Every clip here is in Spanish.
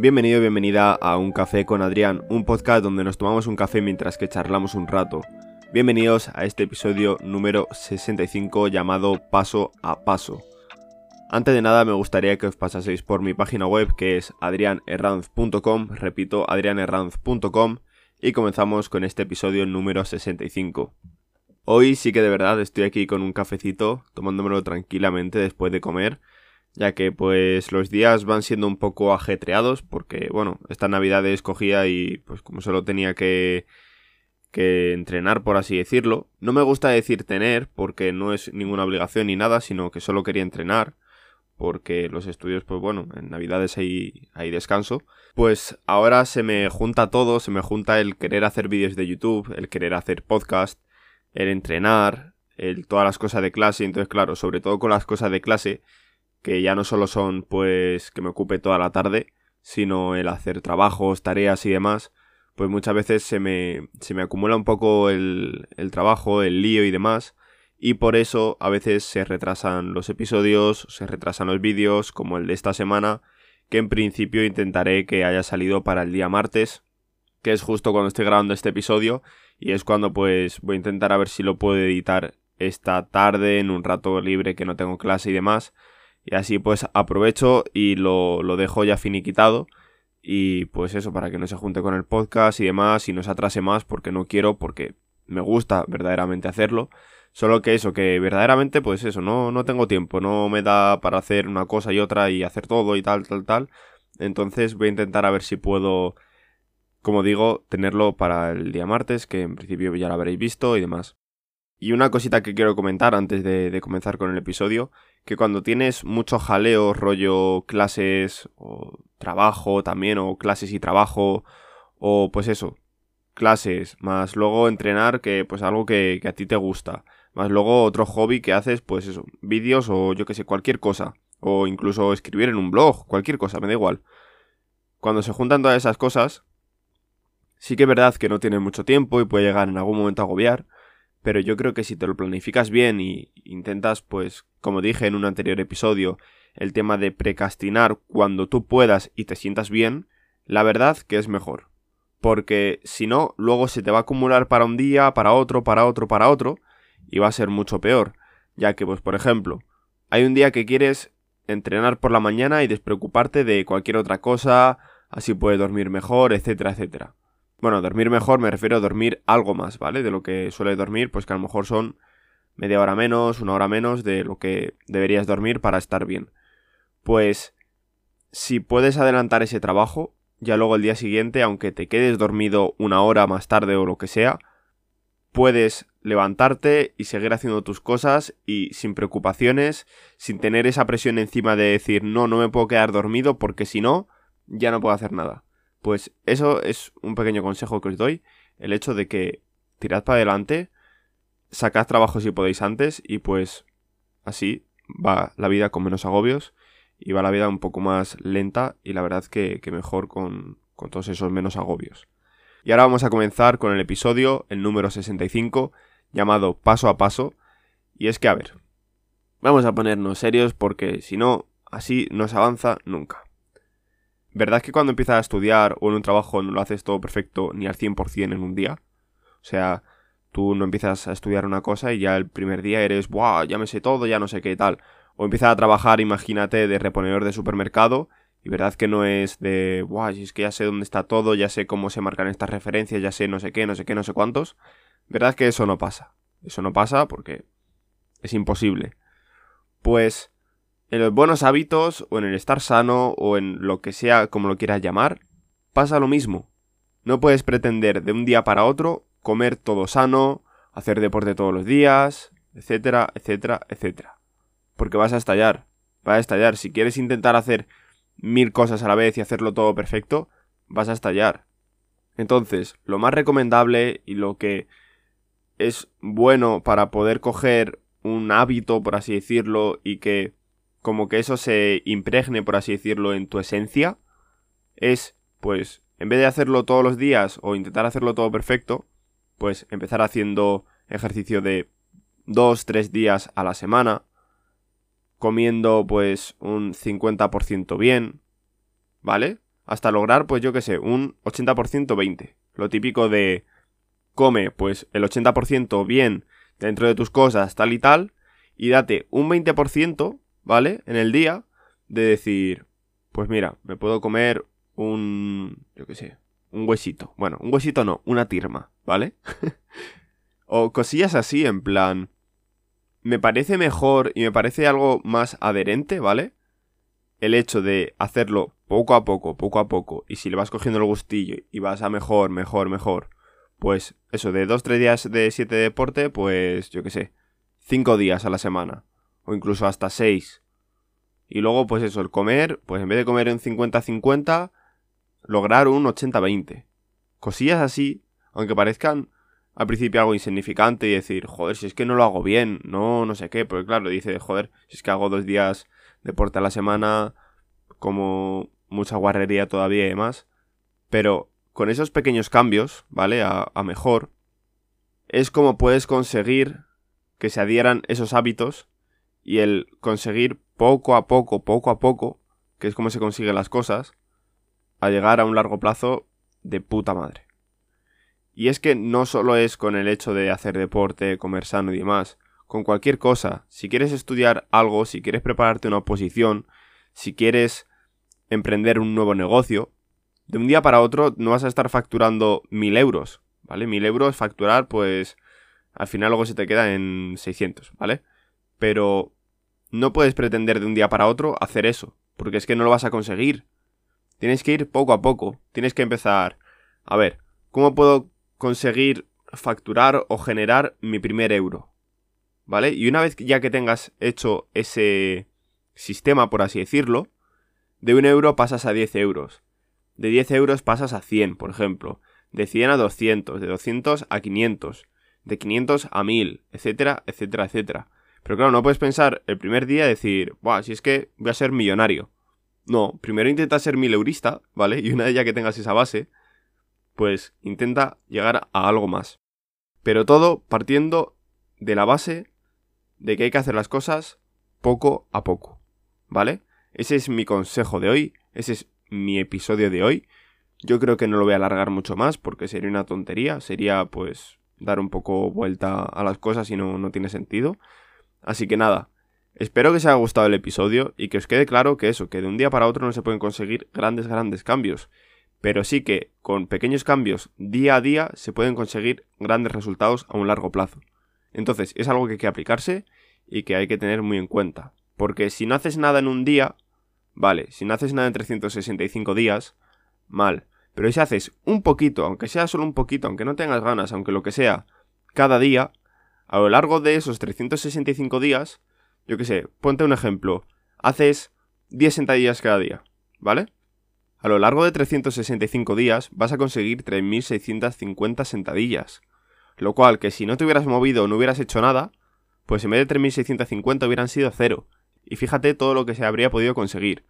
Bienvenido, bienvenida a Un Café con Adrián, un podcast donde nos tomamos un café mientras que charlamos un rato. Bienvenidos a este episodio número 65 llamado Paso a Paso. Antes de nada me gustaría que os pasaseis por mi página web que es adrianerranz.com, repito, adrianerranz.com y comenzamos con este episodio número 65. Hoy sí que de verdad estoy aquí con un cafecito, tomándomelo tranquilamente después de comer, ya que pues los días van siendo un poco ajetreados, porque bueno, esta Navidad escogía y pues como solo tenía que que entrenar, por así decirlo. No me gusta decir tener, porque no es ninguna obligación ni nada, sino que solo quería entrenar, porque los estudios, pues bueno, en Navidades hay, hay descanso. Pues ahora se me junta todo, se me junta el querer hacer vídeos de YouTube, el querer hacer podcast, el entrenar, el, todas las cosas de clase. Entonces, claro, sobre todo con las cosas de clase, que ya no solo son pues que me ocupe toda la tarde, sino el hacer trabajos, tareas y demás, pues muchas veces se me, se me acumula un poco el, el trabajo, el lío y demás, y por eso a veces se retrasan los episodios, se retrasan los vídeos, como el de esta semana, que en principio intentaré que haya salido para el día martes, que es justo cuando estoy grabando este episodio, y es cuando pues voy a intentar a ver si lo puedo editar esta tarde en un rato libre que no tengo clase y demás, y así pues aprovecho y lo, lo dejo ya finiquitado. Y pues eso, para que no se junte con el podcast y demás y no se atrase más porque no quiero, porque me gusta verdaderamente hacerlo. Solo que eso, que verdaderamente pues eso, no, no tengo tiempo, no me da para hacer una cosa y otra y hacer todo y tal, tal, tal. Entonces voy a intentar a ver si puedo, como digo, tenerlo para el día martes, que en principio ya lo habréis visto y demás. Y una cosita que quiero comentar antes de, comenzar con el episodio, que cuando tienes mucho jaleo, rollo clases o trabajo también, o clases y trabajo, o pues eso, clases, más luego entrenar, que pues algo que, que a ti te gusta, más luego otro hobby que haces, pues eso, vídeos o yo que sé, cualquier cosa, o incluso escribir en un blog, cualquier cosa, me da igual. Cuando se juntan todas esas cosas, sí que es verdad que no tienes mucho tiempo y puede llegar en algún momento a agobiar, pero yo creo que si te lo planificas bien y intentas, pues, como dije en un anterior episodio, el tema de precastinar cuando tú puedas y te sientas bien, la verdad que es mejor. Porque si no, luego se te va a acumular para un día, para otro, para otro, para otro, y va a ser mucho peor. Ya que, pues, por ejemplo, hay un día que quieres entrenar por la mañana y despreocuparte de cualquier otra cosa, así puedes dormir mejor, etcétera, etcétera. Bueno, dormir mejor me refiero a dormir algo más, ¿vale? De lo que suele dormir, pues que a lo mejor son media hora menos, una hora menos de lo que deberías dormir para estar bien. Pues si puedes adelantar ese trabajo, ya luego el día siguiente, aunque te quedes dormido una hora más tarde o lo que sea, puedes levantarte y seguir haciendo tus cosas y sin preocupaciones, sin tener esa presión encima de decir no, no me puedo quedar dormido porque si no, ya no puedo hacer nada. Pues eso es un pequeño consejo que os doy, el hecho de que tirad para adelante, sacad trabajo si podéis antes y pues así va la vida con menos agobios y va la vida un poco más lenta y la verdad que, que mejor con, con todos esos menos agobios. Y ahora vamos a comenzar con el episodio, el número 65, llamado Paso a Paso. Y es que, a ver, vamos a ponernos serios porque si no, así no se avanza nunca. ¿Verdad que cuando empiezas a estudiar o en un trabajo no lo haces todo perfecto ni al 100% en un día? O sea, tú no empiezas a estudiar una cosa y ya el primer día eres, ¡buah! Ya me sé todo, ya no sé qué tal. O empiezas a trabajar, imagínate, de reponedor de supermercado y verdad que no es de, ¡buah! Si es que ya sé dónde está todo, ya sé cómo se marcan estas referencias, ya sé no sé qué, no sé qué, no sé cuántos. ¿Verdad que eso no pasa? Eso no pasa porque es imposible. Pues en los buenos hábitos, o en el estar sano, o en lo que sea como lo quieras llamar, pasa lo mismo. No puedes pretender de un día para otro comer todo sano, hacer deporte todos los días, etcétera, etcétera, etcétera. Porque vas a estallar. Vas a estallar. Si quieres intentar hacer mil cosas a la vez y hacerlo todo perfecto, vas a estallar. Entonces, lo más recomendable y lo que es bueno para poder coger un hábito, por así decirlo, y que como que eso se impregne, por así decirlo, en tu esencia, es, pues, en vez de hacerlo todos los días o intentar hacerlo todo perfecto, pues empezar haciendo ejercicio de dos, tres días a la semana, comiendo pues un 50% bien, ¿vale? hasta lograr, pues yo qué sé, un 80% 20. Lo típico de come pues el 80% bien dentro de tus cosas, tal y tal, y date un 20%, ¿vale? En el día de decir, pues mira, me puedo comer un, yo qué sé, un huesito. Bueno, un huesito no, una tirma, ¿vale? o cosillas así, en plan, me parece mejor y me parece algo más adherente, ¿vale? El hecho de hacerlo poco a poco, poco a poco, y si le vas cogiendo el gustillo y vas a mejor, mejor, mejor, pues eso, de 2-3 días de 7 de deporte, pues yo qué sé, 5 días a la semana, o incluso hasta 6. Y luego, pues eso, el comer, pues en vez de comer un 50-50, lograr un 80-20. Cosillas así, aunque parezcan al principio algo insignificante y decir, joder, si es que no lo hago bien, no, no sé qué, porque claro, dice, joder, si es que hago dos días deporte a la semana, como mucha guarrería todavía y demás, pero con esos pequeños cambios, ¿vale? A, a mejor, es como puedes conseguir que se adhieran esos hábitos y el conseguir poco a poco, poco a poco, que es como se consiguen las cosas, a llegar a un largo plazo de puta madre. Y es que no solo es con el hecho de hacer deporte, comer sano y demás, con cualquier cosa, si quieres estudiar algo, si quieres prepararte una oposición, si quieres emprender un nuevo negocio, de un día para otro no vas a estar facturando mil euros, ¿vale? Mil euros facturar, pues al final luego se te queda en 600, ¿vale? Pero no puedes pretender de un día para otro hacer eso, porque es que no lo vas a conseguir. Tienes que ir poco a poco, tienes que empezar, a ver, ¿cómo puedo conseguir facturar o generar mi primer euro? ¿Vale? Y una vez ya que tengas hecho ese sistema, por así decirlo, de un euro pasas a 10 euros. De 10 euros pasas a 100, por ejemplo. De 100 a 200, de 200 a 500, de 500 a 1000, etcétera, etcétera, etcétera. Pero claro, no puedes pensar el primer día decir, Buah, si es que voy a ser millonario. No, primero intenta ser mileurista, ¿vale? Y una vez ya que tengas esa base, pues intenta llegar a algo más. Pero todo partiendo de la base de que hay que hacer las cosas poco a poco, ¿vale? Ese es mi consejo de hoy, ese es mi episodio de hoy. Yo creo que no lo voy a alargar mucho más porque sería una tontería, sería pues dar un poco vuelta a las cosas y no, no tiene sentido. Así que nada, espero que os haya gustado el episodio y que os quede claro que eso, que de un día para otro no se pueden conseguir grandes, grandes cambios. Pero sí que con pequeños cambios día a día se pueden conseguir grandes resultados a un largo plazo. Entonces es algo que hay que aplicarse y que hay que tener muy en cuenta. Porque si no haces nada en un día, vale, si no haces nada en 365 días, mal. Pero si haces un poquito, aunque sea solo un poquito, aunque no tengas ganas, aunque lo que sea, cada día, a lo largo de esos 365 días, yo qué sé, ponte un ejemplo, haces 10 sentadillas cada día, ¿vale? A lo largo de 365 días vas a conseguir 3.650 sentadillas. Lo cual que si no te hubieras movido o no hubieras hecho nada, pues en vez de 3.650 hubieran sido cero. Y fíjate todo lo que se habría podido conseguir.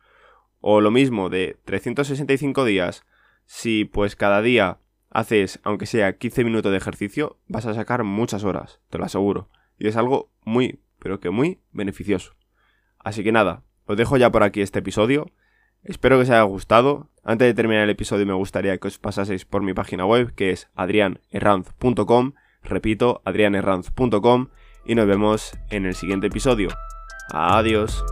O lo mismo de 365 días, si pues cada día haces, aunque sea 15 minutos de ejercicio, vas a sacar muchas horas, te lo aseguro. Y es algo muy, pero que muy beneficioso. Así que nada, os dejo ya por aquí este episodio. Espero que os haya gustado. Antes de terminar el episodio me gustaría que os pasaseis por mi página web que es adrianerranz.com. Repito, adrianerranz.com y nos vemos en el siguiente episodio. Adiós.